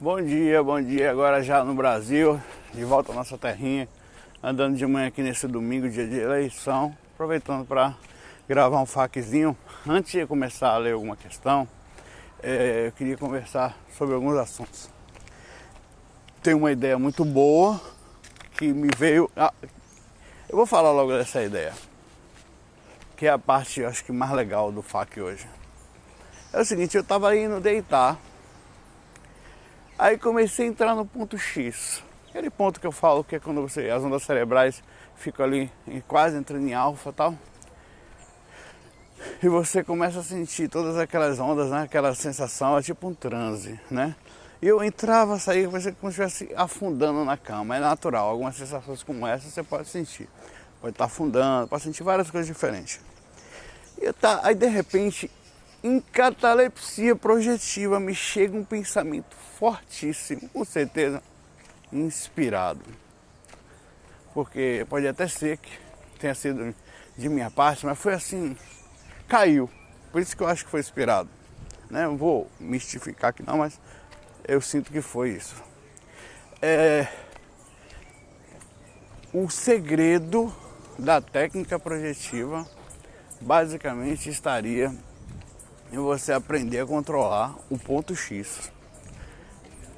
Bom dia, bom dia. Agora já no Brasil, de volta à nossa terrinha, andando de manhã aqui nesse domingo, dia de eleição, aproveitando para gravar um faquezinho. Antes de começar a ler alguma questão, é, eu queria conversar sobre alguns assuntos. Tenho uma ideia muito boa que me veio. Eu vou falar logo dessa ideia, que é a parte, acho que mais legal do FAQ hoje. É o seguinte, eu estava indo deitar Aí comecei a entrar no ponto X. Aquele ponto que eu falo que é quando você, as ondas cerebrais ficam ali quase entrando em alfa tal. E você começa a sentir todas aquelas ondas, né? aquela sensação, é tipo um transe, né? E eu entrava, saía, você como se estivesse afundando na cama. É natural, algumas sensações como essa você pode sentir. Pode estar afundando, pode sentir várias coisas diferentes. E tá, aí de repente em catalepsia projetiva me chega um pensamento fortíssimo, com certeza inspirado. Porque pode até ser que tenha sido de minha parte, mas foi assim, caiu. Por isso que eu acho que foi inspirado. Né? Não vou mistificar aqui não, mas eu sinto que foi isso. É... O segredo da técnica projetiva basicamente estaria e você aprender a controlar o ponto X.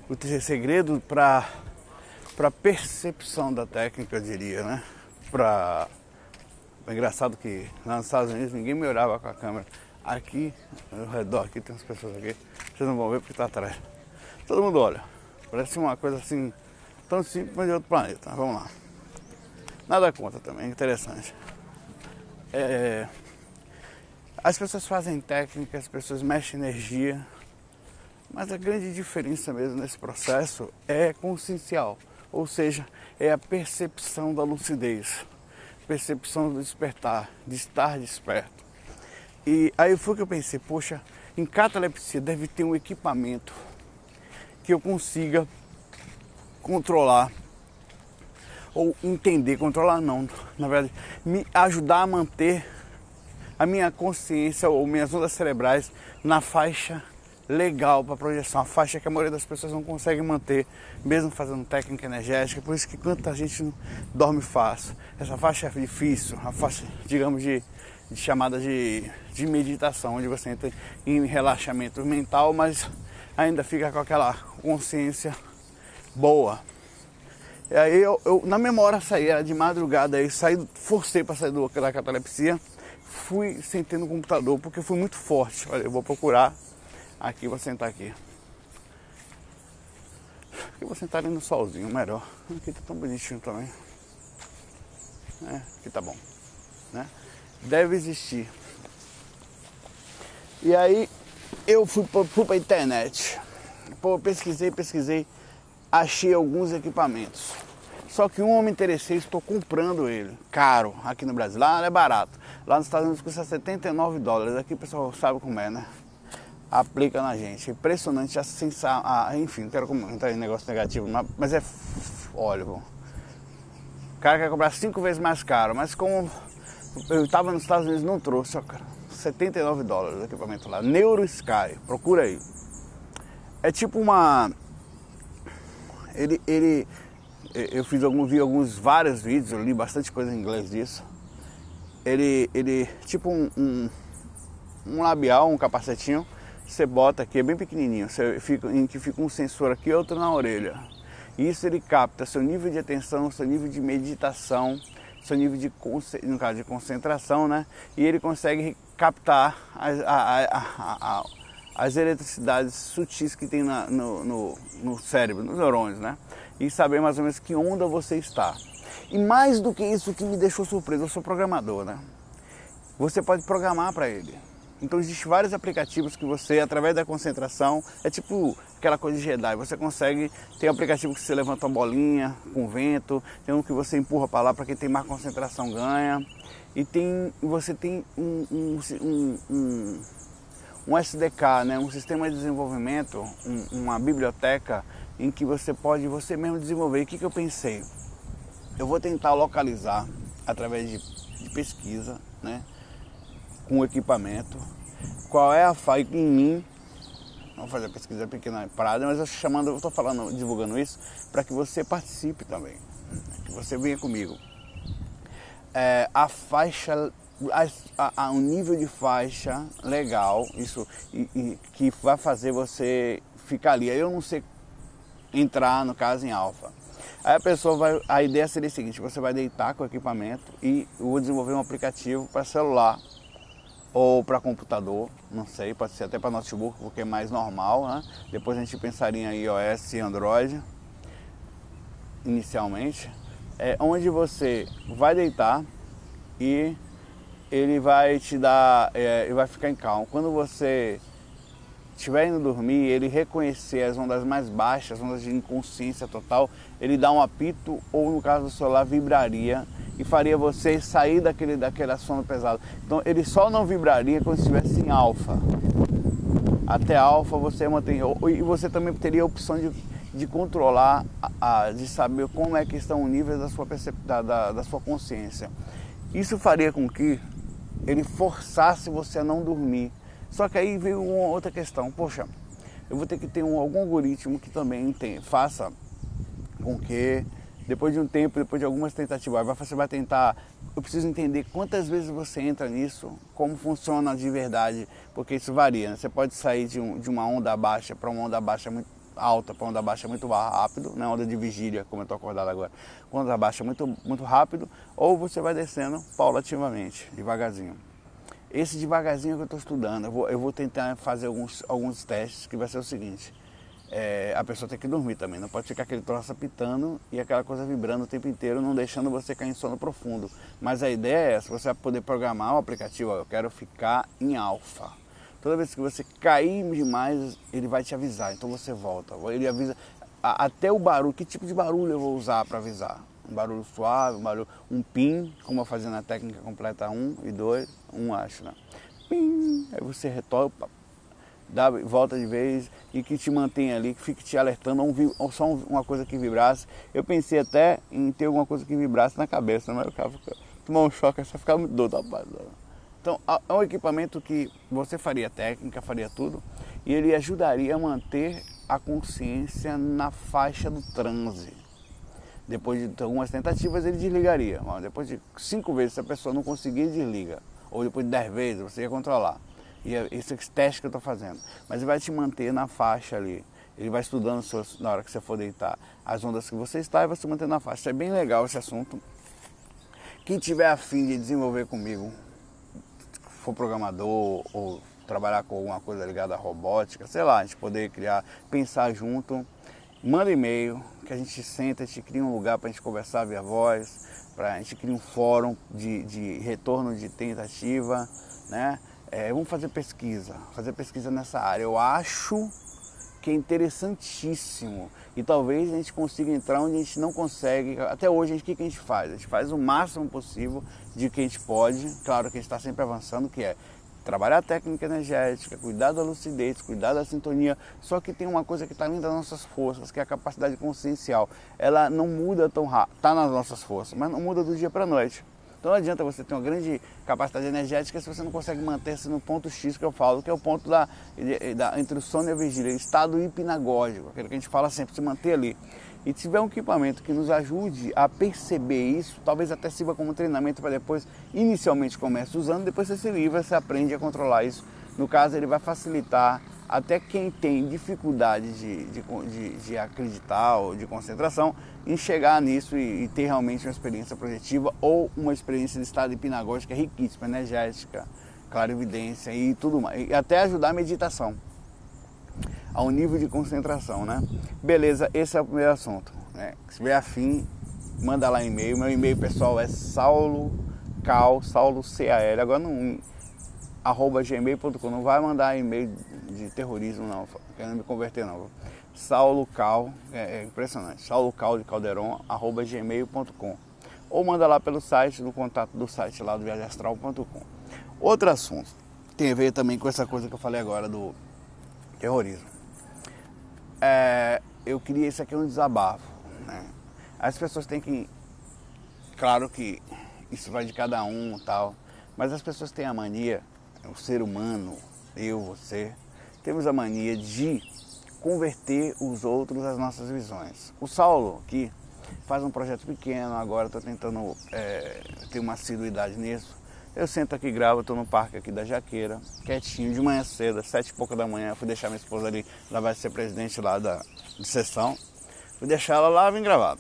O segredo para para percepção da técnica, eu diria, né? Para é engraçado que lá nos Estados Unidos ninguém me olhava com a câmera. Aqui, ao redor, aqui tem umas pessoas aqui, vocês não vão ver porque está atrás. Todo mundo olha. Parece uma coisa assim, tão simples, mas de outro planeta. Vamos lá. Nada contra também, interessante. É, as pessoas fazem técnica, as pessoas mexem energia, mas a grande diferença mesmo nesse processo é consciencial, ou seja, é a percepção da lucidez, percepção do despertar, de estar desperto. E aí foi que eu pensei, poxa, em catalepsia deve ter um equipamento que eu consiga controlar ou entender, controlar não, na verdade, me ajudar a manter a minha consciência ou minhas ondas cerebrais na faixa legal para projeção, a faixa que a maioria das pessoas não consegue manter, mesmo fazendo técnica energética, por isso que quanta gente dorme fácil. Essa faixa é difícil, a faixa, digamos, de, de chamada de, de meditação, onde você entra em relaxamento mental, mas ainda fica com aquela consciência boa. E aí eu, eu na memória saí, era de madrugada, aí saí, forcei para sair do, da catalepsia fui sentei no computador porque foi muito forte. Olha, eu vou procurar aqui, vou sentar aqui. Aqui vou sentar ali no solzinho, melhor. Aqui tá tão bonitinho também. É, aqui tá bom. Né? Deve existir. E aí eu fui, fui pra internet. Pô, pesquisei, pesquisei, achei alguns equipamentos. Só que um eu me interessei, estou comprando ele, caro, aqui no Brasil. Lá é barato. Lá nos Estados Unidos custa 79 dólares. Aqui o pessoal sabe como é, né? Aplica na gente. Impressionante, a sensação. Ah, enfim, não quero comentar em negócio negativo, mas é. Bom. O cara quer comprar cinco vezes mais caro, mas como eu estava nos Estados Unidos, não trouxe, ó, cara. 79 dólares o equipamento lá. Neuro Sky, procura aí. É tipo uma. Ele, ele eu fiz alguns, vi alguns vários vídeos, eu li bastante coisa em inglês disso. Ele, ele tipo um, um, um labial, um capacetinho, você bota aqui, é bem pequenininho, você fica, em que fica um sensor aqui e outro na orelha. Isso ele capta seu nível de atenção, seu nível de meditação, seu nível de, no caso, de concentração, né? E ele consegue captar as, a, a, a, as eletricidades sutis que tem na, no, no, no cérebro, nos neurônios, né? e saber mais ou menos que onda você está. E mais do que isso que me deixou surpreso, eu sou programador, né? Você pode programar para ele. Então existem vários aplicativos que você, através da concentração, é tipo aquela coisa de Jedi, você consegue, tem um aplicativo que você levanta uma bolinha com vento, tem um que você empurra para lá para quem tem mais concentração ganha, e tem, você tem um, um, um, um, um SDK, né? um sistema de desenvolvimento, uma biblioteca em que você pode você mesmo desenvolver. o que, que eu pensei? Eu vou tentar localizar através de, de pesquisa, né, com equipamento, qual é a falha em mim, Vamos fazer a pesquisa pequena parada, mas eu chamando, estou falando, divulgando isso para que você participe também, que você venha comigo. É, a faixa, a, um nível de faixa legal, isso e, e, que vai fazer você ficar ali. Aí eu não sei entrar no caso em alfa. Aí a pessoa vai, a ideia seria a seguinte: você vai deitar com o equipamento e vou desenvolver um aplicativo para celular ou para computador, não sei, pode ser até para notebook, porque é mais normal, né? Depois a gente pensaria em iOS e Android, inicialmente, é onde você vai deitar e ele vai te dar, é, ele vai ficar em calmo. Quando você estiver indo dormir, ele reconhecer as ondas mais baixas, as ondas de inconsciência total, ele dá um apito ou no caso do celular vibraria e faria você sair daquele, daquele sono pesado. Então ele só não vibraria quando estivesse em alfa. Até alfa você mantém. E você também teria a opção de, de controlar, a, de saber como é que estão os níveis da sua, da, da, da sua consciência. Isso faria com que ele forçasse você a não dormir só que aí veio uma outra questão, poxa, eu vou ter que ter um, algum algoritmo que também tem, faça com que depois de um tempo, depois de algumas tentativas, você vai tentar. Eu preciso entender quantas vezes você entra nisso, como funciona de verdade, porque isso varia. Né? Você pode sair de, um, de uma onda baixa para uma onda baixa muito alta, para onda baixa muito rápido, né? onda de vigília, como eu estou acordado agora, onda baixa muito, muito rápido, ou você vai descendo paulativamente, devagarzinho. Esse devagarzinho que eu estou estudando, eu vou, eu vou, tentar fazer alguns, alguns testes que vai ser o seguinte. É, a pessoa tem que dormir também, não pode ficar aquele troço apitando e aquela coisa vibrando o tempo inteiro, não deixando você cair em sono profundo. Mas a ideia é essa, você vai poder programar o aplicativo, ó, eu quero ficar em alfa. Toda vez que você cair demais, ele vai te avisar, então você volta. Ele avisa até o barulho, que tipo de barulho eu vou usar para avisar um barulho suave, um barulho, um pin, como eu fazia na técnica completa 1 e 2, 1 acho, né? Pim, aí você retopa, dá volta de vez e que te mantém ali, que fique te alertando, ou, só uma coisa que vibrasse. Eu pensei até em ter alguma coisa que vibrasse na cabeça, mas o cara fica, tomar um choque, você ficar muito doido, rapaz. Então, é um equipamento que você faria técnica, faria tudo, e ele ajudaria a manter a consciência na faixa do transe. Depois de algumas tentativas, ele desligaria. Depois de cinco vezes, se a pessoa não conseguir, desliga. Ou depois de dez vezes, você ia controlar. E é esse teste que eu estou fazendo. Mas ele vai te manter na faixa ali. Ele vai estudando na hora que você for deitar as ondas que você está e vai se manter na faixa. Isso é bem legal esse assunto. Quem tiver afim de desenvolver comigo, for programador ou trabalhar com alguma coisa ligada à robótica, sei lá, a gente poder criar, pensar junto manda e-mail, que a gente senta, a gente cria um lugar para a gente conversar via voz, para a gente cria um fórum de, de retorno de tentativa, né? É, vamos fazer pesquisa, fazer pesquisa nessa área. Eu acho que é interessantíssimo e talvez a gente consiga entrar onde a gente não consegue. Até hoje, o que, a gente faz? A gente faz o máximo possível de que a gente pode. Claro que a gente está sempre avançando, que é trabalhar a técnica energética, cuidar da lucidez, cuidar da sintonia. Só que tem uma coisa que está além das nossas forças, que é a capacidade consciencial. Ela não muda tão rápido, está nas nossas forças, mas não muda do dia para a noite. Então não adianta você ter uma grande capacidade energética se você não consegue manter-se no ponto X que eu falo, que é o ponto da, da, entre o sono e a vigília, estado hipnagógico, aquilo que a gente fala sempre, se manter ali e tiver um equipamento que nos ajude a perceber isso, talvez até sirva como treinamento para depois, inicialmente comece usando, depois você se livra, você aprende a controlar isso. No caso, ele vai facilitar até quem tem dificuldade de, de, de, de acreditar ou de concentração em chegar nisso e, e, ter realmente uma experiência projetiva ou uma experiência de estado hipnagógica riquíssima, energética, clarividência e tudo mais. E até ajudar a meditação ao nível de concentração, né? Beleza, esse é o primeiro assunto. Né? Se tiver afim, manda lá e-mail. Meu e-mail pessoal é saulo cal, saulo C-A-L, agora não, arroba gmail.com, não vai mandar e-mail de terrorismo não, querendo me converter não. Saulo Cal, é, é impressionante, saulo cal de calderon, arroba gmail.com ou manda lá pelo site, no contato do site lá do viagemastral.com. Outro assunto, tem a ver também com essa coisa que eu falei agora do terrorismo. É, eu queria isso aqui é um desabafo. Né? As pessoas têm que. Claro que isso vai de cada um tal, mas as pessoas têm a mania, o ser humano, eu, você, temos a mania de converter os outros às nossas visões. O Saulo aqui faz um projeto pequeno, agora estou tentando é, ter uma assiduidade nisso. Eu sento aqui, gravo, estou no parque aqui da Jaqueira, quietinho, de manhã cedo, às sete e pouca da manhã, fui deixar minha esposa ali, ela vai ser presidente lá da de sessão. Fui deixar ela lá, vim gravar.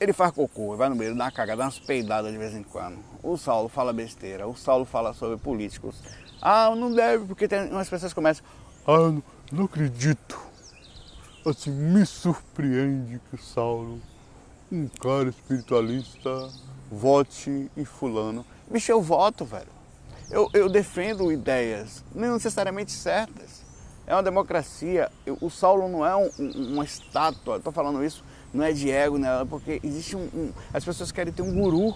Ele faz cocô, vai no banheiro, dá uma cagada, dá umas peidadas de vez em quando. O Saulo fala besteira, o Saulo fala sobre políticos. Ah, não deve, porque tem umas pessoas começam. Ah, não, não acredito. Assim, me surpreende que Saulo, um cara espiritualista, vote em fulano. Bicho, eu voto, velho. Eu, eu defendo ideias, não necessariamente certas. É uma democracia. O Saulo não é um, um, uma estátua. Estou falando isso não é de ego, né? Porque existe um, um, As pessoas querem ter um guru.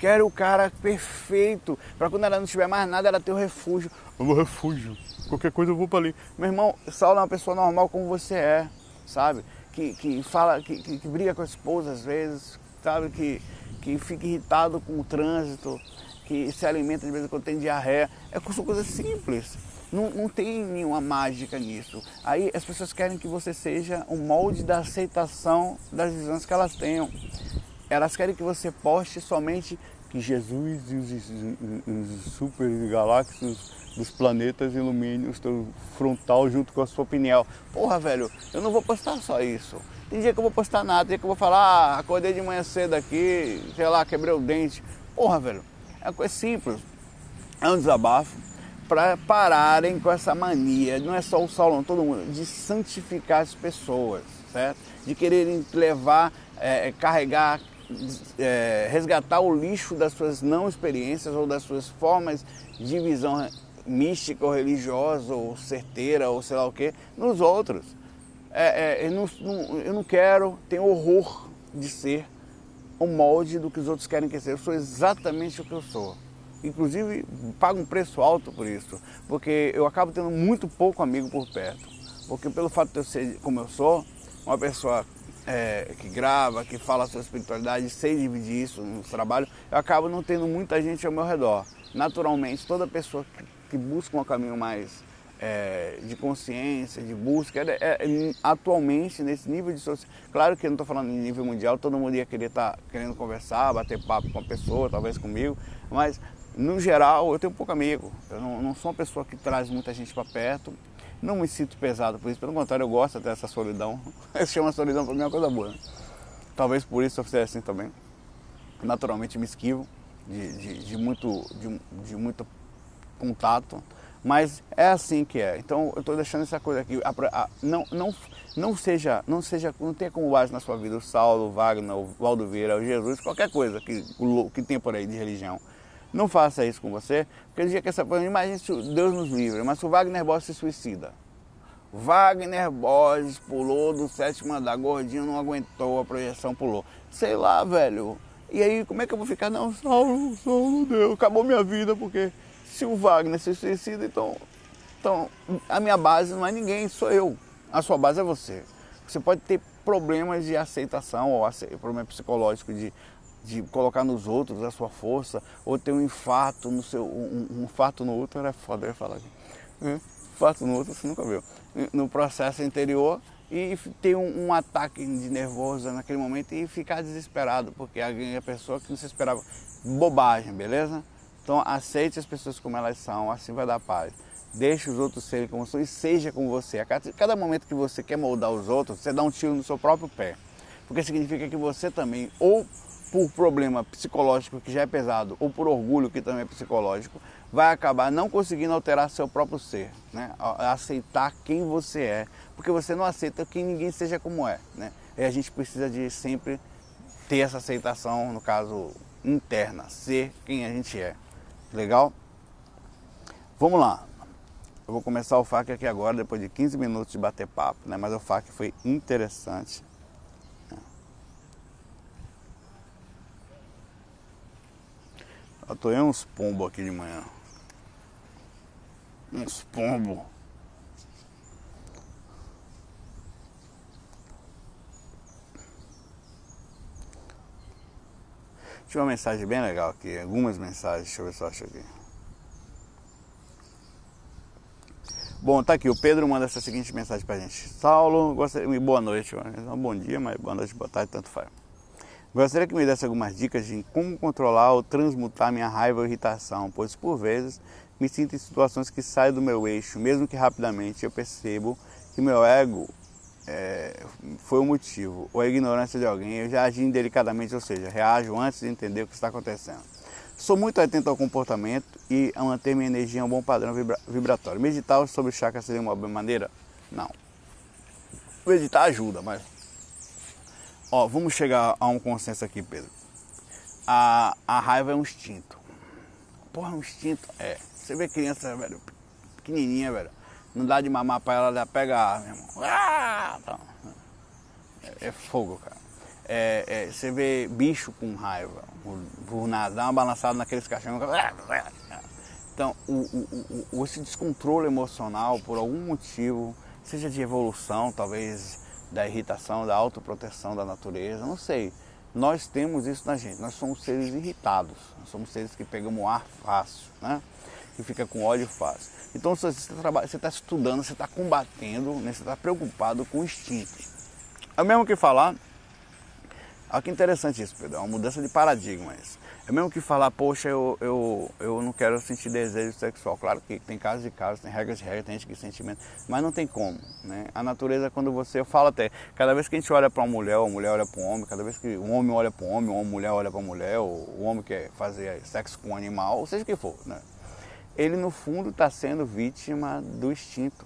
Querem o cara perfeito. Para quando ela não tiver mais nada, ela ter o refúgio. O meu refúgio. Qualquer coisa eu vou para ali. Meu irmão, Saulo é uma pessoa normal como você é, sabe? Que, que fala, que, que, que briga com a esposa às vezes, sabe? Que, que fica irritado com o trânsito, que se alimenta de vez em quando tem diarreia. É, coisas simples. Não, não tem nenhuma mágica nisso. Aí as pessoas querem que você seja um molde da aceitação das visões que elas tenham. Elas querem que você poste somente que Jesus e os, os, super galáxias dos planetas iluminem o seu frontal junto com a sua opinião. Porra, velho, eu não vou postar só isso. Tem dia que eu vou postar nada, tem dia que eu vou falar, ah, acordei de manhã cedo aqui, sei lá, quebrei o dente. Porra, velho, é uma coisa simples. É um desabafo para pararem com essa mania, não é só o Saulo, todo mundo, de santificar as pessoas, certo? De quererem levar, é, carregar, é, resgatar o lixo das suas não experiências ou das suas formas de visão mística ou religiosa ou certeira ou sei lá o que, nos outros. É, é, eu, não, eu não quero, tenho horror de ser o molde do que os outros querem que seja. Eu sou exatamente o que eu sou inclusive pago um preço alto por isso, porque eu acabo tendo muito pouco amigo por perto. Porque pelo fato de eu ser como eu sou, uma pessoa é, que grava, que fala sobre espiritualidade, sei dividir isso no trabalho, eu acabo não tendo muita gente ao meu redor. Naturalmente, toda pessoa que, que busca um caminho mais é, de consciência, de busca, é, é, atualmente nesse nível de social. Claro que eu não estou falando em nível mundial, todo mundo ia querer estar tá querendo conversar, bater papo com a pessoa, talvez comigo, mas no geral, eu tenho pouco amigo. Eu não, não sou uma pessoa que traz muita gente para perto. Não me sinto pesado por isso. Pelo contrário, eu gosto dessa solidão. Se chama solidão para mim é uma coisa boa. Né? Talvez por isso eu seja assim também. Naturalmente me esquivo de, de, de muito, de, de muito contato. Mas é assim que é. Então eu estou deixando essa coisa aqui. A, a, não, não, não seja, não seja, não tenha como base na sua vida o Saulo, o Wagner, o Valdo Vieira, o Jesus, qualquer coisa que, o, que tem por aí de religião. Não faça isso com você, porque ele dia que essa imagina se Deus nos livre, mas o Wagner Borges se suicida. Wagner Borges pulou do sétimo andar, gordinho, não aguentou, a projeção pulou. Sei lá, velho. E aí, como é que eu vou ficar? Não, Saulo, Saulo, Deus, acabou minha vida, porque se o Wagner se suicida, então, então a minha base não é ninguém, sou eu. A sua base é você. Você pode ter problemas de aceitação ou problema psicológico de de colocar nos outros a sua força, ou ter um infarto no seu. Um, um infarto no outro era foda, eu ia falar aqui. Né? Infarto no outro você nunca viu. No processo interior e ter um, um, ataque de nervoso naquele momento e ficar desesperado, porque alguém é pessoa que não se esperava. Bobagem, beleza? Então aceite as pessoas como elas são, assim vai dar paz. Deixe os outros serem como são e seja como você. A cada, cada momento que você quer moldar os outros, você dá um tiro no seu próprio pé. Porque significa que você também ou por problema psicológico que já é pesado ou por orgulho que também é psicológico, vai acabar não conseguindo alterar seu próprio ser, né? aceitar quem você é, porque você não aceita que ninguém seja como é. Né? E a gente precisa de sempre ter essa aceitação, no caso interna, ser quem a gente é. Legal? Vamos lá. Eu vou começar o FAQ aqui agora, depois de 15 minutos de bater papo, né? mas o FAQ foi interessante. Atoei uns pombos aqui de manhã. Uns pombos. Tinha uma mensagem bem legal aqui, algumas mensagens, deixa eu ver se eu acho aqui. Bom, tá aqui, o Pedro manda essa seguinte mensagem pra gente. Saulo, gostaria, boa noite, bom dia, mas boa noite, boa tarde, tanto faz. Gostaria que me desse algumas dicas de como controlar ou transmutar minha raiva ou irritação, pois por vezes me sinto em situações que saem do meu eixo, mesmo que rapidamente eu percebo que meu ego é, foi o motivo, ou a ignorância de alguém, eu já agi indelicadamente, ou seja, reajo antes de entender o que está acontecendo. Sou muito atento ao comportamento e a manter minha energia em um bom padrão vibra vibratório. Meditar sobre chakra seria uma boa maneira? Não. Meditar ajuda, mas. Ó, vamos chegar a um consenso aqui, Pedro. A, a raiva é um instinto. Porra, é um instinto? É. Você vê criança, velho, pequenininha, velho. Não dá de mamar pra ela, ela pega a ar, meu irmão. Ah, tá. é, é fogo, cara é, é, você vê bicho com raiva, por nada, dá uma balançada naqueles cachorros. Então, o, o, o, esse descontrole emocional, por algum motivo, seja de evolução, talvez da irritação, da autoproteção da natureza, não sei. Nós temos isso na gente, nós somos seres irritados, nós somos seres que pegamos ar fácil, né? que fica com ódio fácil. Então, você está tá estudando, você está combatendo, né? você está preocupado com o instinto. É o mesmo que falar Olha que interessante isso, Pedro. É uma mudança de paradigma isso. É mesmo que falar, poxa, eu, eu, eu não quero sentir desejo sexual. Claro que tem casos de casos, tem regras de regras, tem gente que sentimento, mas não tem como. Né? A natureza, quando você. Eu falo até, cada vez que a gente olha para uma mulher, ou a mulher olha para um homem, cada vez que um homem olha para um homem, ou uma mulher olha para uma mulher, ou o homem quer fazer sexo com um animal, ou seja o que for, né? ele no fundo está sendo vítima do instinto.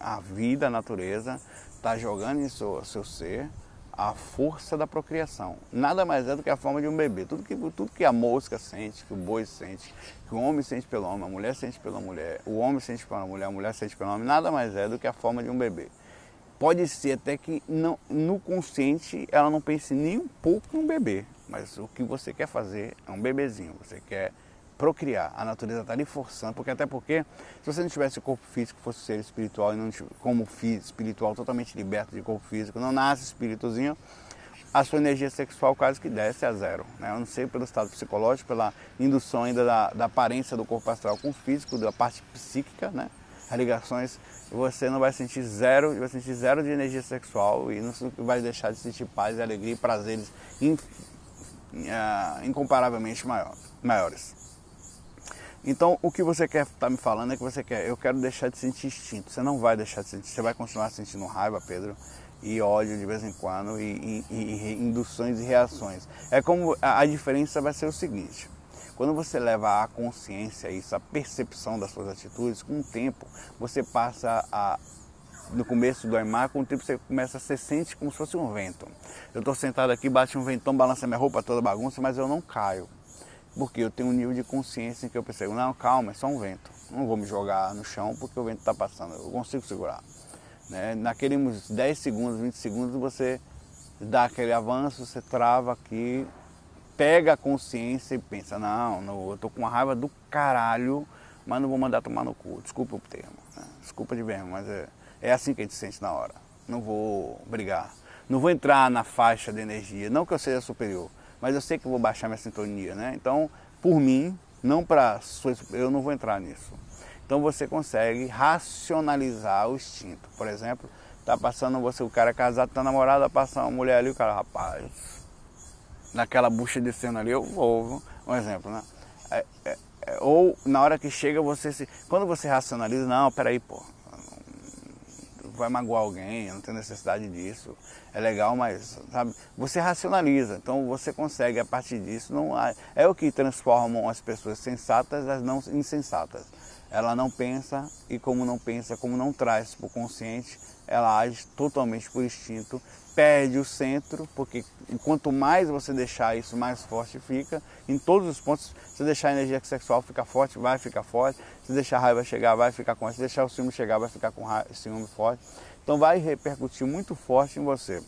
A vida, a natureza, está jogando em seu, seu ser a força da procriação. Nada mais é do que a forma de um bebê. Tudo que, tudo que a mosca sente, que o boi sente, que o homem sente pelo homem, a mulher sente pela mulher, o homem sente pela mulher, a mulher sente pelo homem, nada mais é do que a forma de um bebê. Pode ser até que não, no consciente ela não pense nem um pouco em um bebê, mas o que você quer fazer é um bebezinho. Você quer procriar. A natureza está lhe forçando, porque até porque se você não tivesse corpo físico, fosse ser espiritual e não como espiritual totalmente liberto de corpo físico, não nasce espíritozinho, a sua energia sexual quase que desce a zero. Né? Eu não sei pelo estado psicológico, pela indução ainda da, da aparência do corpo astral com o físico, da parte psíquica, né? as ligações, você não vai sentir zero, vai sentir zero de energia sexual e não vai deixar de sentir paz, alegria e prazeres in, uh, incomparavelmente maior, maiores. Então, o que você quer estar tá me falando é que você quer, eu quero deixar de sentir instinto. Você não vai deixar de sentir, você vai continuar sentindo raiva, Pedro, e ódio de vez em quando, e, e, e induções e reações. É como a, a diferença vai ser o seguinte: quando você leva a consciência isso, a percepção das suas atitudes, com o tempo você passa a no começo do Aymar, com o tempo você começa a se sente como se fosse um vento. Eu estou sentado aqui, bate um ventão, balança minha roupa toda bagunça, mas eu não caio. Porque eu tenho um nível de consciência em que eu percebo, não, calma, é só um vento. Não vou me jogar no chão porque o vento está passando, eu consigo segurar. Né? Naqueles 10 segundos, 20 segundos, você dá aquele avanço, você trava aqui, pega a consciência e pensa, não, não eu tô com uma raiva do caralho, mas não vou mandar tomar no cu. Desculpa o termo, né? desculpa de vermo, mas é, é assim que a gente sente na hora. Não vou brigar. Não vou entrar na faixa de energia, não que eu seja superior, mas eu sei que eu vou baixar minha sintonia, né? Então, por mim, não para eu não vou entrar nisso. Então você consegue racionalizar o instinto. Por exemplo, tá passando você, o cara casado, tá namorado, passa uma mulher ali, o cara, rapaz, naquela bucha descendo ali, eu vou, um exemplo, né? É, é, é, ou na hora que chega você se. Quando você racionaliza, não, peraí, pô, vai magoar alguém, não tem necessidade disso. É legal, mas sabe, você racionaliza, então você consegue a partir disso não há, é o que transforma as pessoas sensatas as não insensatas. Ela não pensa e como não pensa, como não traz para o consciente, ela age totalmente por instinto, perde o centro, porque quanto mais você deixar isso, mais forte fica. Em todos os pontos, se deixar a energia sexual ficar forte, vai ficar forte. Se deixar a raiva chegar, vai ficar com Se deixar o ciúme chegar, vai ficar com raiva, ciúme forte. Então vai repercutir muito forte em você.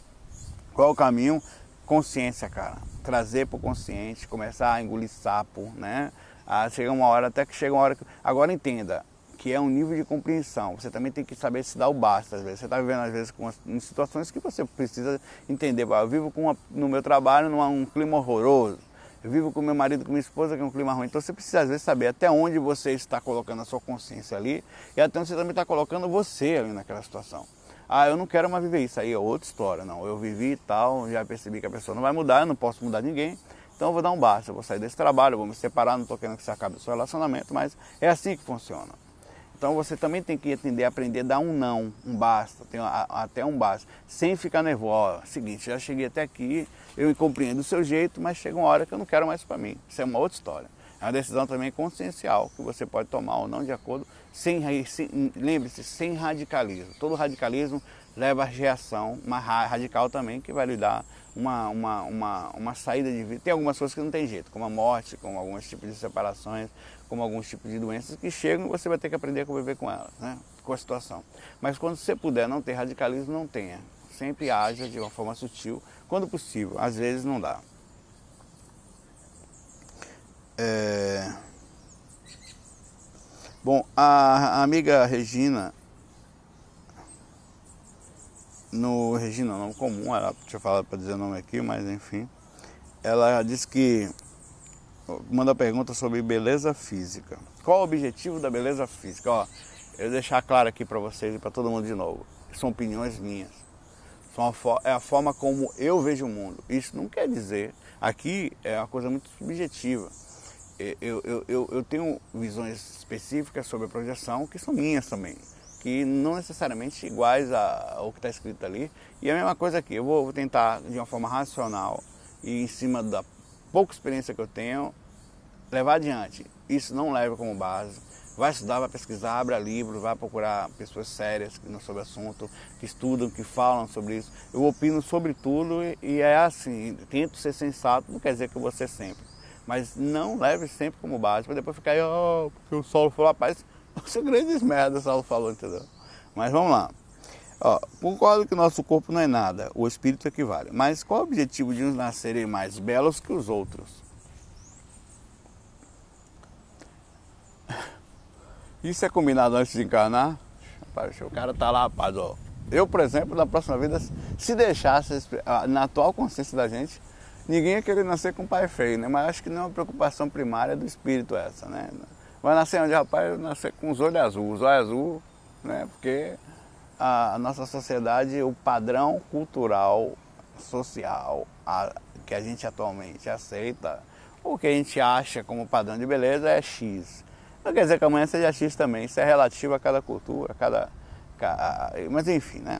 Qual é o caminho? Consciência, cara. Trazer para o consciente, começar a engolir sapo, né? Ah, chega uma hora, até que chega uma hora que. Agora entenda, que é um nível de compreensão. Você também tem que saber se dar o basta. Às vezes você está vivendo às vezes com, em situações que você precisa entender. Eu vivo uma, no meu trabalho num um clima horroroso. Eu vivo com meu marido, com minha esposa, que é um clima ruim. Então você precisa às vezes saber até onde você está colocando a sua consciência ali e até onde você também está colocando você ali naquela situação. Ah, eu não quero mais viver isso aí, é outra história. Não, eu vivi e tal, já percebi que a pessoa não vai mudar, eu não posso mudar ninguém. Então eu vou dar um basta, eu vou sair desse trabalho, vou me separar, não estou querendo que se acabe o seu relacionamento, mas é assim que funciona. Então você também tem que entender, aprender a dar um não, um basta, até um basta, sem ficar nervoso. Seguinte, já cheguei até aqui, eu compreendo o seu jeito, mas chega uma hora que eu não quero mais para mim. Isso é uma outra história. É uma decisão também consciencial que você pode tomar ou não de acordo, sem, sem lembre-se, sem radicalismo. Todo radicalismo leva a reação, uma radical também, que vai lhe dar uma, uma, uma, uma saída de vida. Tem algumas coisas que não tem jeito, como a morte, como alguns tipos de separações, como alguns tipos de doenças que chegam e você vai ter que aprender a conviver com elas, né? com a situação. Mas quando você puder não ter radicalismo, não tenha. Sempre haja de uma forma sutil, quando possível. Às vezes não dá. É... Bom, a amiga Regina, no Regina, nome comum, ela tinha falado para dizer o nome aqui, mas enfim, ela disse que manda pergunta sobre beleza física. Qual o objetivo da beleza física? Ó, eu vou deixar claro aqui para vocês e para todo mundo de novo. São opiniões minhas. é a forma como eu vejo o mundo. Isso não quer dizer. Aqui é uma coisa muito subjetiva. Eu, eu, eu, eu tenho visões específicas sobre a projeção que são minhas também que não necessariamente iguais ao que está escrito ali. E é a mesma coisa aqui, eu vou tentar de uma forma racional e em cima da pouca experiência que eu tenho, levar adiante. Isso não leva como base. Vai estudar, vai pesquisar, abra livros, vai procurar pessoas sérias sobre o assunto, que estudam, que falam sobre isso. Eu opino sobre tudo e é assim, tento ser sensato, não quer dizer que eu vou ser sempre. Mas não leve sempre como base, para depois ficar aí, oh, porque o solo falou, rapaz, são grandes merdas, o solo falou, entendeu? Mas vamos lá. Ó, concordo que nosso corpo não é nada, o espírito equivale. Mas qual o objetivo de uns nascerem mais belos que os outros? Isso é combinado antes de encarnar? Rapaz, o cara tá lá, rapaz, ó. Eu, por exemplo, na próxima vida, se deixasse, na atual consciência da gente, ninguém ia querer nascer com pai feio, né? Mas acho que não é uma preocupação primária do espírito essa, né? Vai nascer onde, rapaz? Nascer com os olhos azuis, os olhos azul, né? Porque a, a nossa sociedade, o padrão cultural, social a, que a gente atualmente aceita, o que a gente acha como padrão de beleza é X. Não quer dizer que amanhã seja X também, isso é relativo a cada cultura, a cada, cada mas enfim, né?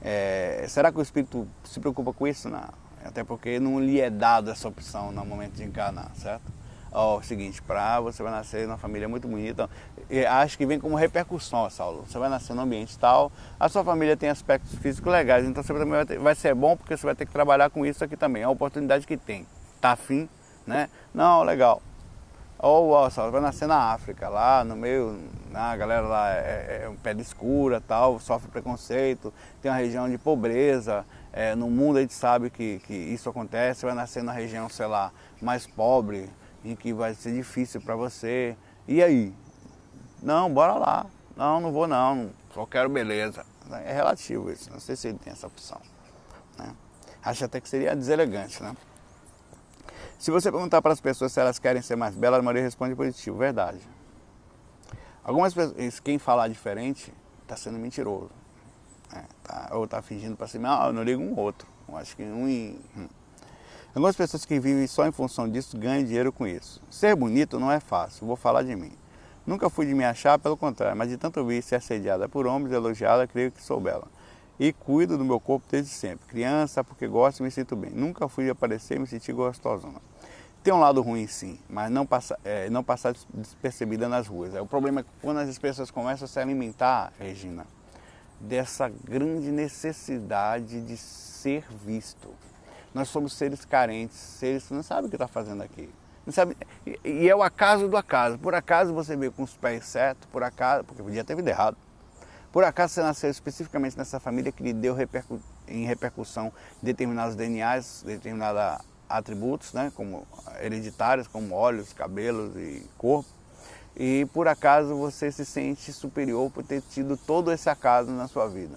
É, será que o espírito se preocupa com isso? Não. Até porque não lhe é dado essa opção no momento de encarnar, certo? Ó, o seguinte, para você vai nascer numa família muito bonita, e acho que vem como repercussão, Saulo. Você vai nascer num ambiente tal, a sua família tem aspectos físicos legais, então você também vai, ter, vai ser bom porque você vai ter que trabalhar com isso aqui também, é a oportunidade que tem. Tá afim, né? Não, legal. Ou, ó, Saulo, vai nascer na África, lá no meio, né, a galera lá é, é, é pele escura, tal, sofre preconceito, tem uma região de pobreza, é, no mundo a gente sabe que, que isso acontece, vai nascer na região, sei lá, mais pobre, em que vai ser difícil para você. E aí? Não, bora lá. Não, não vou não, só quero beleza. É relativo isso, não sei se ele tem essa opção. Né? Acho até que seria deselegante, né? Se você perguntar para as pessoas se elas querem ser mais belas, a maioria responde positivo, verdade. Algumas pessoas, quem falar diferente está sendo mentiroso. Né? Tá, ou está fingindo para cima, ah, eu não ligo um outro. Eu acho que um em. Algumas pessoas que vivem só em função disso ganham dinheiro com isso. Ser bonito não é fácil, vou falar de mim. Nunca fui de me achar, pelo contrário, mas de tanto ouvir ser assediada por homens, elogiada, creio que sou bela. E cuido do meu corpo desde sempre. Criança, porque gosto e me sinto bem. Nunca fui de aparecer e me sentir gostosona. Tem um lado ruim sim, mas não, passa, é, não passar despercebida nas ruas. É, o problema é quando as pessoas começam a se alimentar, Regina, dessa grande necessidade de ser visto. Nós somos seres carentes, seres que não sabem o que está fazendo aqui. Não sabe, e, e, é o acaso do acaso. Por acaso você veio com os pés certos, por acaso, porque podia ter vida errado. Por acaso você nasceu especificamente nessa família que lhe deu repercu em repercussão determinados DNAs, determinados atributos, né, como hereditários, como olhos, cabelos e corpo. E por acaso você se sente superior por ter tido todo esse acaso na sua vida.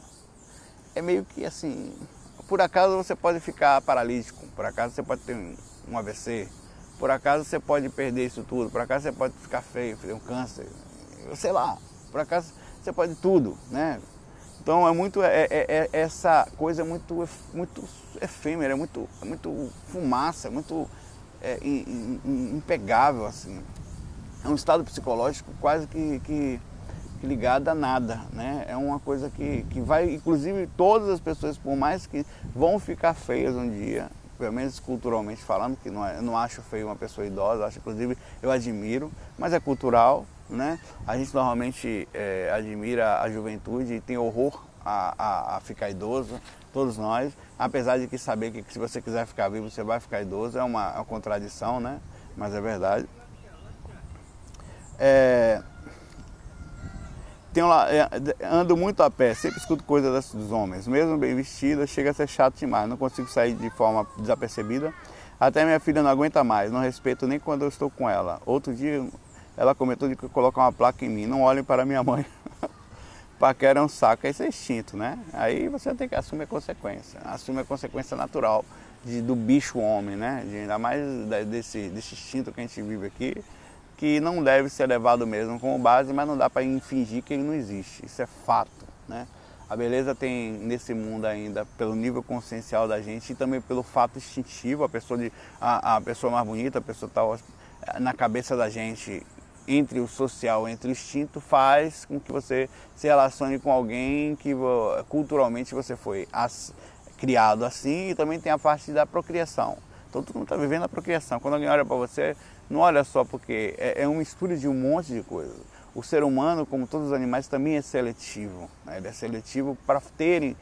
É meio que assim, por acaso você pode ficar paralítico, por acaso você pode ter um AVC, por acaso você pode perder isso tudo, por acaso você pode ficar feio, ter um câncer, sei lá, por acaso você pode tudo, né? Então é muito é, é, é essa coisa é muito muito efêmera, é muito é muito fumaça, é muito é, impegável assim. É um estado psicológico quase que, que, que, ligado a nada, né? É uma coisa que, que vai, inclusive todas as pessoas, por mais que vão ficar feias um dia, pelo menos culturalmente falando, que não, é, não acho feio uma pessoa idosa, acho inclusive eu admiro, mas é cultural, né? A gente normalmente é, admira a juventude e tem horror a, a, a, ficar idoso, todos nós, apesar de que saber que se você quiser ficar vivo, você vai ficar idoso, é uma, é uma contradição, né? Mas é verdade. É, tenho é, ando muito a pé, sempre escuto coisas dos homens, mesmo bem vestida, chega a ser chato demais, não consigo sair de forma desapercebida. Até minha filha não aguenta mais, não respeito nem quando eu estou com ela. Outro dia ela comentou de colocar uma placa em mim, não olhem para minha mãe. Paquera é um saco, isso é instinto, né? Aí você tem que assumir a consequência, assumir a consequência natural de, do bicho homem, né? De, ainda mais desse, desse instinto que a gente vive aqui, que não deve ser levado mesmo como base, mas não dá para fingir que ele não existe. Isso é fato, né? A beleza tem nesse mundo ainda pelo nível consciencial da gente e também pelo fato instintivo, a pessoa de a, a pessoa mais bonita, a pessoa tal na cabeça da gente entre o social, entre o instinto faz com que você se relacione com alguém que culturalmente você foi as, criado assim e também tem a parte da procriação. Então todo mundo está vivendo a procriação. Quando alguém olha para você, não olha só porque é, é um mistura de um monte de coisas. O ser humano, como todos os animais, também é seletivo. Né? Ele é seletivo para terem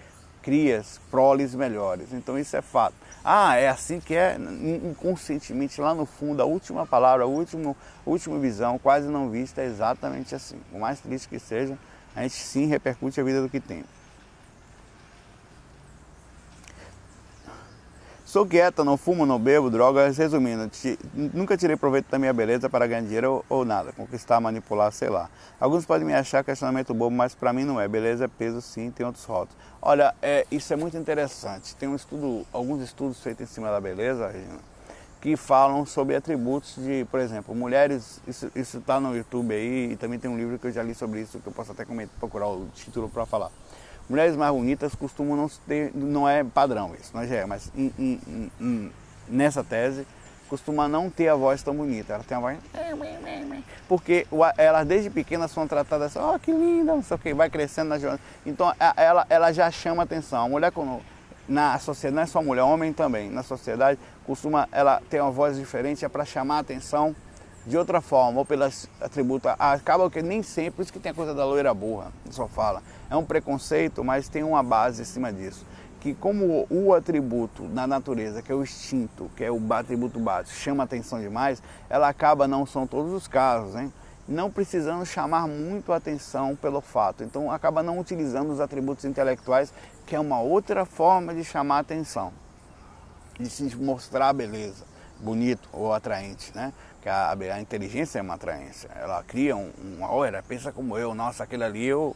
crias, proles melhores. Então isso é fato. Ah, é assim que é inconscientemente lá no fundo, a última palavra, a última, a última visão, quase não vista, é exatamente assim. Por mais triste que seja, a gente sim repercute a vida do que tem. Sou quieta, não fumo, não bebo, drogas, resumindo, nunca tirei proveito da minha beleza para ganhar dinheiro ou, ou, nada, conquistar, manipular, sei lá. Alguns podem me achar questionamento bobo, mas para mim não é. Beleza é peso sim, tem outros rótulos. Olha, é, isso é muito interessante. Tem um estudo, alguns estudos feitos em cima da beleza, Regina, que falam sobre atributos de, por exemplo, mulheres, isso está no YouTube aí, e também tem um livro que eu já li sobre isso, que eu posso até procurar o título para falar Mulheres mais bonitas costumam não ter, não é padrão isso, não é, mas nessa tese costuma não ter a voz tão bonita. Ela tem a voz. Porque elas desde pequenas são tratadas assim, oh que linda, não sei o que, vai crescendo na jornada. Então ela, ela já chama atenção. A mulher quando, na sociedade, não é só mulher, homem também, na sociedade, costuma ela ter uma voz diferente, é para chamar atenção de outra forma, ou pelos atributos. Acaba que nem sempre, por isso que tem a coisa da loira burra, só fala. É um preconceito, mas tem uma base em cima disso. Que como o atributo na natureza, que é o instinto, que é o atributo básico, chama atenção demais, ela acaba, não são todos os casos, hein? não precisando chamar muito atenção pelo fato. Então acaba não utilizando os atributos intelectuais, que é uma outra forma de chamar atenção, de se mostrar beleza, bonito ou atraente, né? Que a, a inteligência é uma atraência. Ela cria um, um pensa como eu, nossa, aquele ali eu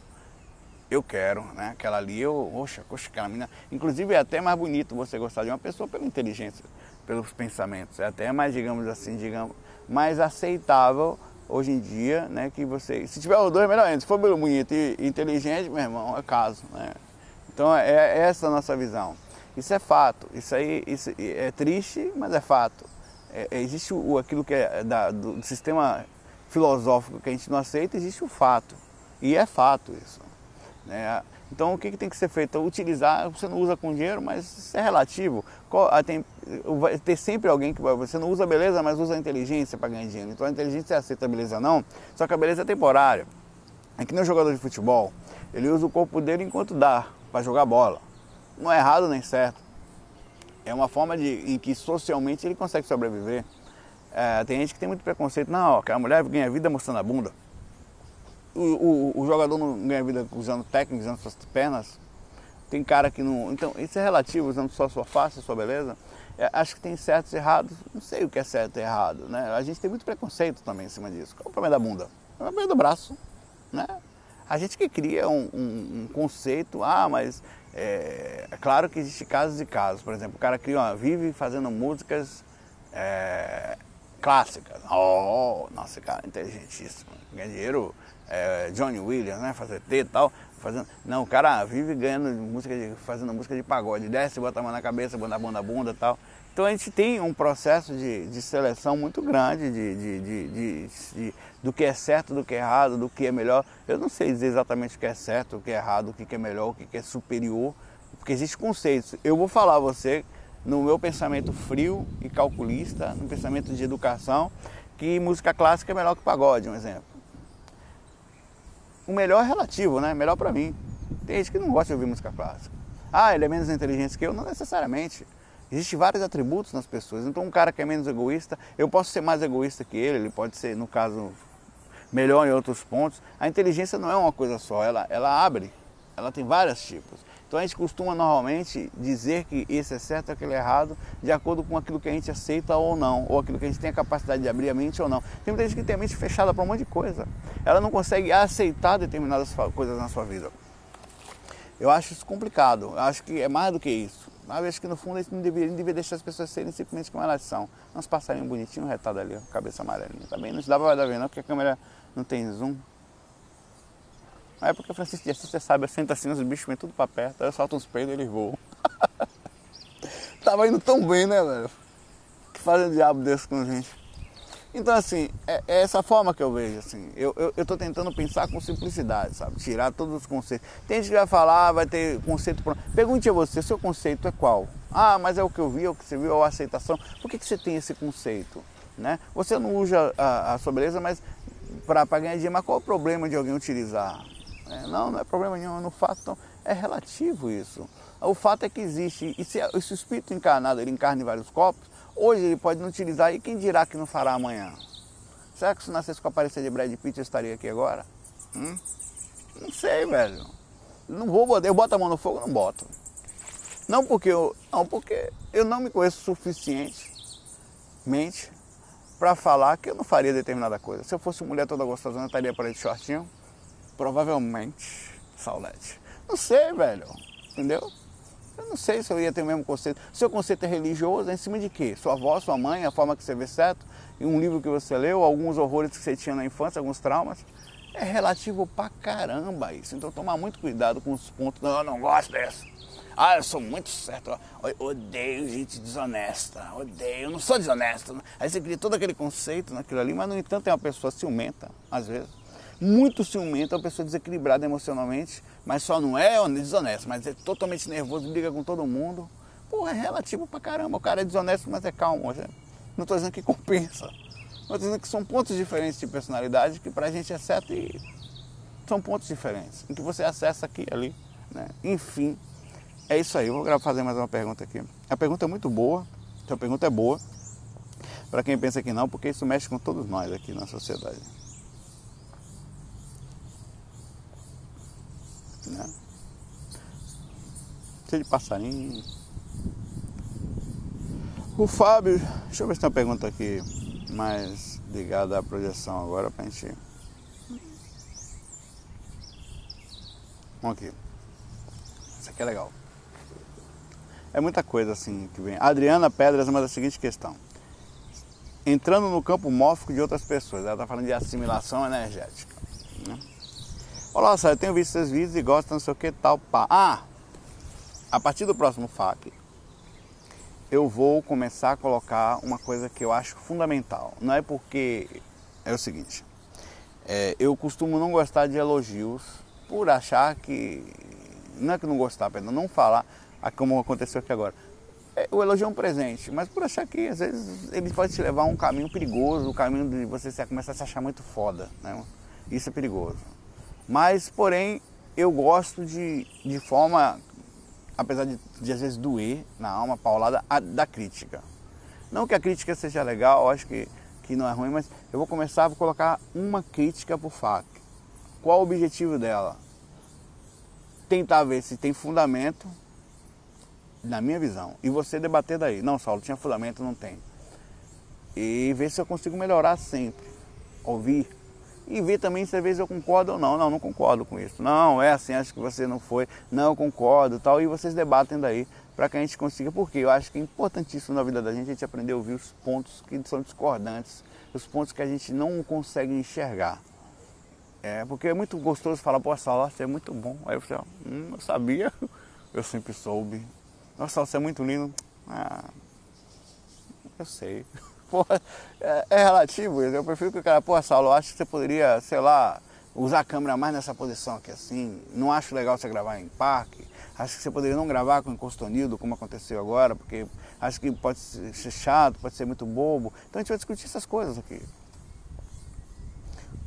eu quero, né? Aquela ali eu, oxa, poxa, aquela menina. Inclusive é até mais bonito você gostar de uma pessoa pela inteligência, pelos pensamentos. É até mais, digamos assim, digamos, mais aceitável hoje em dia, né? Que você, se tiver os dois, melhor ainda. Se for bonito e inteligente, meu irmão, é caso, né? Então é, é essa a nossa visão. Isso é fato. Isso aí isso é triste, mas é fato é, é, existe o, aquilo que é da, do sistema filosófico que a gente não aceita, existe o fato. E é fato isso. Né? Então o que, que, tem que ser feito? Utilizar, você não usa com dinheiro, mas isso é relativo. Ah, tem, vai ter sempre alguém que vai, você não usa beleza, mas usa inteligência para ganhar dinheiro. Então a inteligência aceita a beleza não, só que a beleza é temporária. É que nem o jogador de futebol, ele usa o corpo dele enquanto dá para jogar bola. Não é errado nem certo. É uma forma de, em que socialmente ele consegue sobreviver. É, tem gente que tem muito preconceito. Não, que a mulher ganha vida mostrando a bunda. O, o, o, jogador não ganha vida usando técnicas, usando suas pernas. Tem cara que não. Então, isso é relativo, usando só sua face, sua beleza. É, acho que tem certos e errados. Não sei o que é certo e errado. Né? A gente tem muito preconceito também em cima disso. Qual é o problema da bunda? É o problema do braço. Né? A gente que cria um, um, um conceito, ah, mas é, é, claro que existe casos e casos. Por exemplo, o cara cria uma, vive fazendo músicas é, clássicas. Oh, nossa, cara, inteligentíssimo. Ganha dinheiro, é, Johnny Williams, né? Fazer T e tal. Fazendo, não, o cara vive ganhando música de, fazendo música de pagode. Desce, bota a mão na cabeça, bota a bunda, bunda e tal. Então a gente tem um processo de, de seleção muito grande de, de, de, do que é certo, do que é errado, do que é melhor. Eu não sei dizer exatamente o que é certo, o que é errado, o que é melhor, o que é superior, porque existe conceitos. Eu vou falar a você, no meu pensamento frio e calculista, no pensamento de educação, que música clássica é melhor que pagode, um exemplo. O melhor é relativo, né? Melhor para mim. Tem gente que não gosta de ouvir música clássica. Ah, ele é menos inteligente que eu? Não necessariamente. Existem vários atributos nas pessoas. Então, um cara que é menos egoísta, eu posso ser mais egoísta que ele, ele pode ser, no caso, melhor em outros pontos. A inteligência não é uma coisa só, ela, ela abre, ela tem vários tipos. Então, a gente costuma normalmente dizer que esse é certo aquele é errado, de acordo com aquilo que a gente aceita ou não, ou aquilo que a gente tem a capacidade de abrir a mente ou não. Tem muita gente que tem a mente fechada para um monte de coisa. Ela não consegue aceitar determinadas coisas na sua vida. Eu acho isso complicado. Eu acho que é mais do que isso. Mas acho que no fundo a gente não deveria, deveria deixar as pessoas serem simplesmente como elas são. Uns passarinhos bonitinhos, retado ali, cabeça amarelinha. Também não dá pra ver não, porque a câmera não tem zoom. Mas é porque Francisco de Assis, você sabe, eu sento assim, os bichos vêm tudo pra perto, aí eu solto uns peidos e eles voam. Tava indo tão bem, né, velho? Que fazem um diabo desse com a gente. Então, assim, é, é, essa forma que eu vejo, assim. Eu, eu, eu tô tentando pensar com simplicidade, sabe? Tirar todos os conceitos. Tem gente que vai falar, vai ter conceito pronto. Pergunte a você, seu conceito é qual? Ah, mas é o que eu vi, é o que você viu, é a aceitação. Por que, que você tem esse conceito? Né? Você não usa a, a sua beleza, mas para ganhar dinheiro, mas qual é o problema de alguém utilizar? É, não, não é problema nenhum, no fato, então, é relativo isso. O fato é que existe, e se, se o espírito encarnado ele encarna em vários corpos, Hoje ele pode não utilizar e quem dirá que não fará amanhã? Será que se nascesse com a aparência de Brad Pitt eu estaria aqui agora? Hum? Não sei, velho. Não vou botar. Eu boto a mão no fogo, não boto. Não porque eu, não porque eu não me conheço suficientemente para falar que eu não faria determinada coisa. Se eu fosse mulher toda gostosa, eu estaria por aí de shortinho? Provavelmente, Saulete. Não sei, velho. Entendeu? Eu não sei se eu ia ter o mesmo conceito. Seu conceito é religioso, é em cima de quê? Sua avó, sua mãe, a forma que você vê certo, um livro que você leu, alguns horrores que você tinha na infância, alguns traumas. É relativo pra caramba isso. Então tomar muito cuidado com os pontos. Não, eu não gosto dessa. Ah, eu sou muito certo. Eu odeio gente desonesta. Odeio. Eu não sou desonesto. Aí você cria todo aquele conceito naquilo ali, mas no entanto é uma pessoa ciumenta, às vezes muito ciumento, é uma pessoa desequilibrada emocionalmente, mas só não é desonesto, mas é totalmente nervoso, briga com todo mundo. Porra, é relativo pra caramba. O cara é desonesto, mas é calmo. Não estou dizendo que compensa. Estou dizendo que são pontos diferentes de personalidade que pra gente é certo e são pontos diferentes. Em que você acessa aqui ali. Né? Enfim, é isso aí. Vou fazer mais uma pergunta aqui. A pergunta é muito boa. A pergunta é boa. Para quem pensa que não, porque isso mexe com todos nós aqui na sociedade. Né? De passarinho. O Fábio, deixa eu ver se tem uma pergunta aqui mais ligada à projeção agora pra gente. Vamos aqui. Isso aqui é legal. É muita coisa assim que vem. Adriana Pedras manda a seguinte questão. Entrando no campo mórfico de outras pessoas. Ela está falando de assimilação energética. Olá, Sérgio, eu tenho visto seus vídeos e gosto, não sei o que tal. Pá. Ah, a partir do próximo FAQ, eu vou começar a colocar uma coisa que eu acho fundamental. Não é porque. É o seguinte. É, eu costumo não gostar de elogios por achar que. Não é que não gostar, perdão, não falar como aconteceu aqui agora. É, o elogio é um presente, mas por achar que às vezes ele pode te levar a um caminho perigoso, o caminho de você começar a se achar muito foda. Né? Isso é perigoso. Mas, porém, eu gosto de, de forma, apesar de, de às vezes doer na alma, paulada, a, da crítica. Não que a crítica seja legal, acho que, que não é ruim, mas eu vou começar a colocar uma crítica por FAC. Qual o objetivo dela? Tentar ver se tem fundamento, na minha visão, e você debater daí. Não, Saulo, tinha fundamento, não tem. E ver se eu consigo melhorar sempre. Ouvir e ver também se às vezes eu concordo ou não. Não, não concordo com isso. Não, é assim, acho que você não foi. Não, eu concordo tal. E vocês debatem daí para que a gente consiga. Porque eu acho que é importantíssimo na vida da gente a gente aprender a ouvir os pontos que são discordantes, os pontos que a gente não consegue enxergar. É, porque é muito gostoso falar, pô, essa aula é muito bom. Aí você, hum, eu sabia, eu sempre soube. Nossa, você é muito lindo. Ah, eu sei. Porra, é, é, relativo. Eu prefiro que o cara, pô, Saulo, eu acho que você poderia, sei lá, usar a câmera mais nessa posição aqui assim. Não acho legal você gravar em parque. Acho que você poderia não gravar com encostonido, como aconteceu agora, porque acho que pode ser chato, pode ser muito bobo. Então a gente vai discutir essas coisas aqui.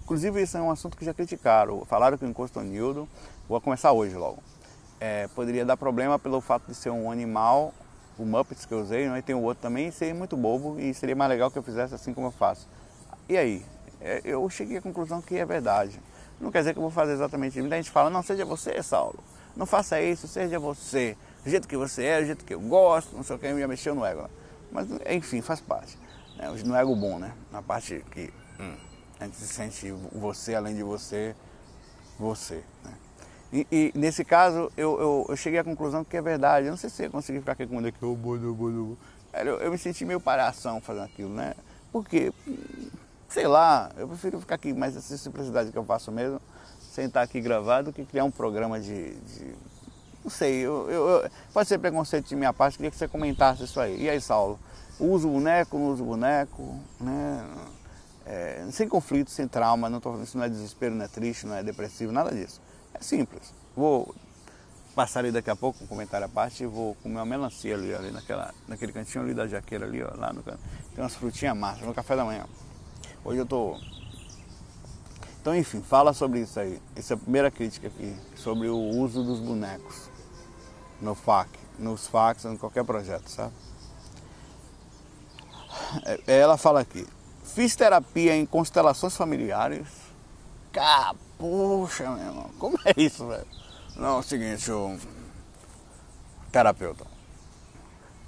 Inclusive isso é um assunto que já criticaram. Falaram que o encostonildo, vou começar hoje logo, é, poderia dar problema pelo fato de ser um animal o Muppets que eu usei, né? e tem o outro também, seria muito bobo e seria mais legal que eu fizesse assim como eu faço. E aí? É, eu cheguei à conclusão que é verdade. Não quer dizer que eu vou fazer exatamente isso. Muita gente fala, não, seja você, Saulo. Não faça isso, seja você. Do jeito que você é, do jeito que eu gosto, não sei o que, já mexeu no ego. Mas, enfim, faz parte. Né? No ego bom, né? Na parte que hum, a gente se sente você, além de você, você. Né? E, e, nesse caso, eu, eu, eu, cheguei à conclusão que é verdade. Eu não sei se eu consegui ficar aqui com aqui, eu, eu me senti meio palhação fazendo aquilo, né? Porque, sei lá, eu prefiro ficar aqui mais essa simplicidade que eu faço mesmo, sentar aqui gravar, do que criar um programa de. de não sei, eu, eu, pode ser preconceito de minha parte, queria que você comentasse isso aí. E aí, Saulo? Uso boneco, não uso boneco, né? É, sem conflito, sem trauma, não tô, isso não é desespero, não é triste, não é depressivo, nada disso. Simples. Vou passar ali daqui a pouco um comentário à parte e vou comer uma melancia ali, ali naquela, naquele cantinho ali da jaqueira ali, ó, lá no canto. Tem umas frutinhas massas no café da manhã. Hoje eu tô. Então enfim, fala sobre isso aí. Essa é a primeira crítica aqui, sobre o uso dos bonecos no FAC, nos FACs, em qualquer projeto, sabe? É, ela fala aqui, fiz terapia em constelações familiares. Cap Poxa, meu irmão, como é isso, velho? Não, é o seguinte, o terapeuta.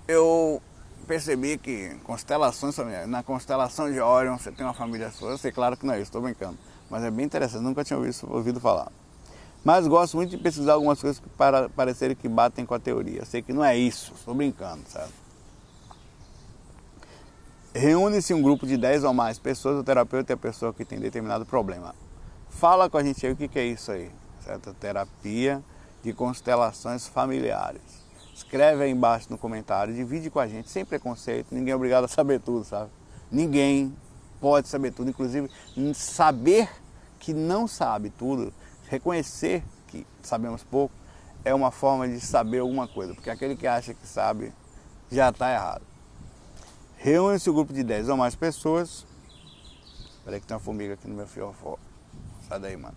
Eu percebi que constelações na constelação de Orion você tem uma família sua. Eu sei, claro que não é isso, estou brincando. Mas é bem interessante, nunca tinha ouvido, ouvido falar. Mas gosto muito de pesquisar algumas coisas que para parecerem que batem com a teoria. Eu sei que não é isso, estou brincando, sabe? Reúne-se um grupo de 10 ou mais pessoas, o terapeuta é a pessoa que tem determinado problema. Fala com a gente aí o que, que é isso aí, certo? Terapia de constelações familiares. Escreve aí embaixo no comentário, divide com a gente, sem preconceito, ninguém é obrigado a saber tudo, sabe? Ninguém pode saber tudo, inclusive saber que não sabe tudo, reconhecer que sabemos pouco, é uma forma de saber alguma coisa, porque aquele que acha que sabe já está errado. Reúne-se o grupo de 10 ou mais pessoas. Peraí que tem uma formiga aqui no meu fiofó. Daí, mano.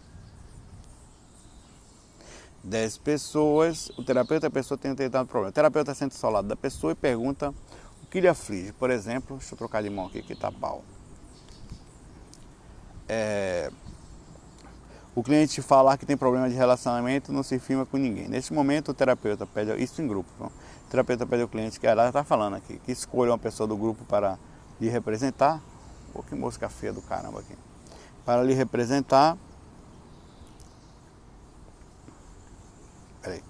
10 pessoas, o terapeuta, a pessoa tem tentado problema. O terapeuta sente-se ao lado da pessoa e pergunta o que lhe aflige. Por exemplo, deixa eu trocar de mão aqui que tá pau. É, o cliente falar que tem problema de relacionamento não se firma com ninguém. Nesse momento, o terapeuta pede, isso em grupo, o terapeuta pede ao cliente, que ela está falando aqui, que escolha uma pessoa do grupo para lhe representar. Pô, que mosca feia do caramba aqui para lhe representar. Peraí.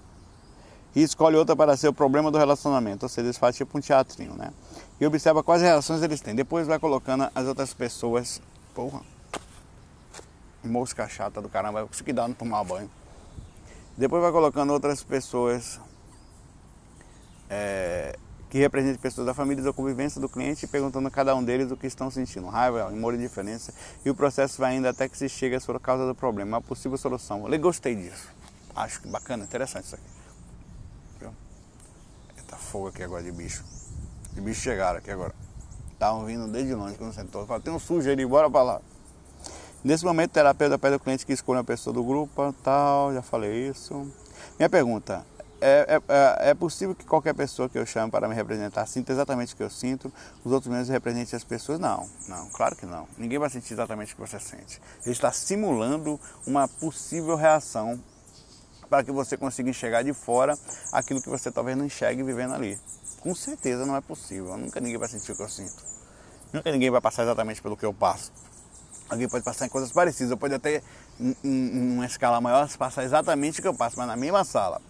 E escolhe outra para ser o problema do relacionamento, ou seja, eles fazem tipo um teatrinho, né? E observa quais reações eles têm. Depois vai colocando as outras pessoas. Porra. Mosca chata do caramba, vai conseguir dar não tomar banho. Depois vai colocando outras pessoas é, que pessoas da família da convivência do cliente, perguntando a cada um deles o que estão sentindo, raiva, amor e diferença, e o processo vai indo até que se chega à causa do problema, a possível solução. Eu gostei disso. Acho que bacana, interessante isso aqui. Viu? Tá fogo aqui agora de bicho. De bicho chegaram aqui agora. Estavam vindo desde longe quando sentou. Falaram, tem um sujo aí, bora pra lá. Nesse momento, o terapeuta pede ao cliente que escolha uma pessoa do grupo, tal, já falei isso. Minha pergunta, é, é, é, possível que qualquer pessoa que eu chame para me representar sinta exatamente o que eu sinto, os outros menos representem as pessoas? Não, não, claro que não. Ninguém vai sentir exatamente o que você sente. Ele está simulando uma possível reação para que você consiga enxergar de fora aquilo que você talvez não enxergue vivendo ali. Com certeza não é possível. Nunca ninguém vai sentir o que eu sinto. Nunca ninguém vai passar exatamente pelo que eu passo. Alguém pode passar em coisas parecidas, ou pode até em, em uma escala maior passar exatamente o que eu passo, mas na mesma sala.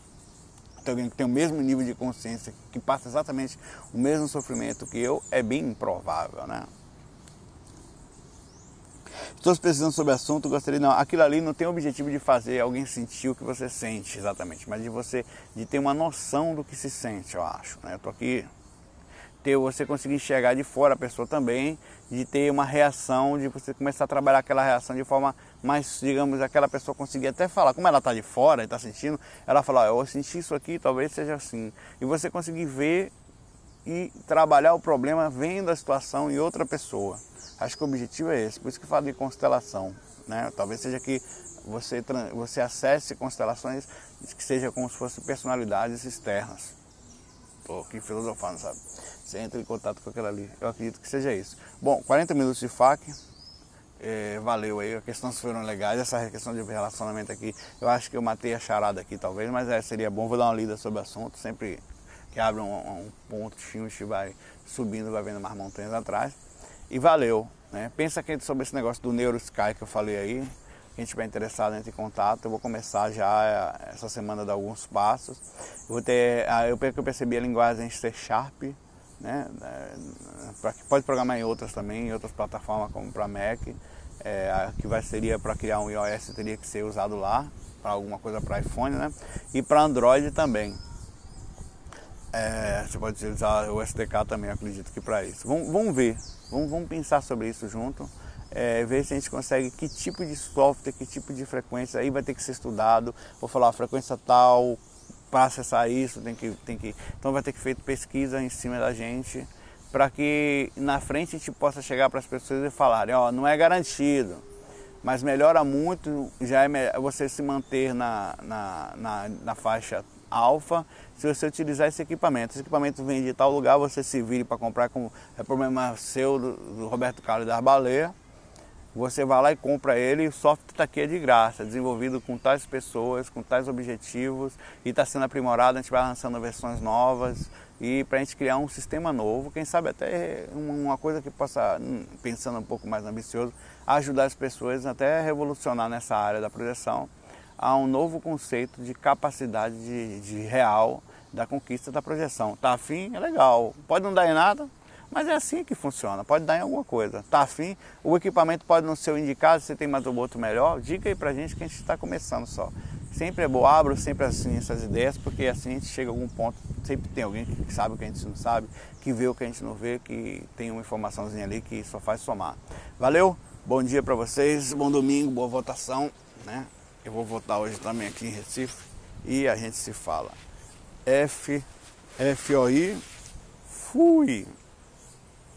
Tem alguém que tem o mesmo nível de consciência, que passa exatamente o mesmo sofrimento que eu, é bem improvável, né? Estou pesquisando sobre o assunto, gostaria não. Aquilo ali não tem o objetivo de fazer alguém sentir o que você sente exatamente, mas de você de ter uma noção do que se sente, eu acho. Né? Eu tô aqui ter você conseguir enxergar de fora a pessoa também, de ter uma reação, de você começar a trabalhar aquela reação de forma mais, digamos, aquela pessoa conseguir até falar, como ela está de fora e está sentindo, ela fala, oh, eu senti isso aqui, talvez seja assim. E você conseguir ver e trabalhar o problema vendo a situação em outra pessoa. Acho que o objetivo é esse, por isso que eu falo de constelação. Né? Talvez seja que você, você acesse constelações que seja como se fossem personalidades externas. Estou aqui filosofando, sabe? Você entra em contato com aquela ali. Eu acredito que seja isso. Bom, 40 minutos de FAQ. É, valeu aí, as questões foram legais. Essa questão de relacionamento aqui, eu acho que eu matei a charada aqui talvez, mas é, seria bom. Vou dar uma lida sobre o assunto. Sempre que abre um, um ponto, a gente vai subindo, vai vendo mais montanhas atrás e valeu. Né? Pensa que sobre esse negócio do NeuroSky que eu falei aí, quem estiver interessado entre em contato, eu vou começar já eh, essa semana dar alguns passos. Eu vou ter, ah, eu percebi a linguagem C Sharp, né? Eh, pode programar em outras também, em outras plataformas como para Mac, é, que vai seria para criar um iOS teria que ser usado lá para alguma coisa para iPhone, né? E para Android também. É, você pode utilizar o SDK também, acredito que para isso. Vamos, vamos ver, vamos, vamos, pensar sobre isso junto, é, ver se a gente consegue que tipo de software, que tipo de frequência, aí vai ter que ser estudado. Vou falar, frequência tal, para acessar isso, tem que, tem que. Então vai ter que feito pesquisa em cima da gente, para que na frente a gente possa chegar para as pessoas e falarem, ó, não é garantido, mas melhora muito, já é você se manter na, na, na, na faixa alfa se você utilizar esse equipamento. Esse equipamento vem de tal lugar, você se vire para comprar, com, é problema seu, do, do Roberto Carlos da Baleia. Você vai lá e compra ele e o software está aqui é de graça, desenvolvido com tais pessoas, com tais objetivos e está sendo aprimorado, a gente vai lançando versões novas e para a gente criar um sistema novo, quem sabe até uma coisa que possa, hum, pensando um pouco mais ambicioso, ajudar as pessoas até revolucionar nessa área da projeção a um novo conceito de capacidade de, de real da conquista da projeção. Tá afim? É legal. Pode não dar em nada, mas é assim que funciona. Pode dar em alguma coisa. Tá afim? O equipamento pode não ser o indicado, você tem mais um outro melhor. Diga aí pra gente que a gente está começando só. Sempre é bom, abro sempre assim essas ideias, porque assim a gente chega a algum ponto, sempre tem alguém que sabe o que a gente não sabe, que vê o que a gente não vê, que tem uma informaçãozinha ali que só faz somar. Valeu? Bom dia para vocês, bom domingo, boa votação, né? Eu vou votar hoje também aqui em Recife e a gente se fala. F, F-O-I, fui!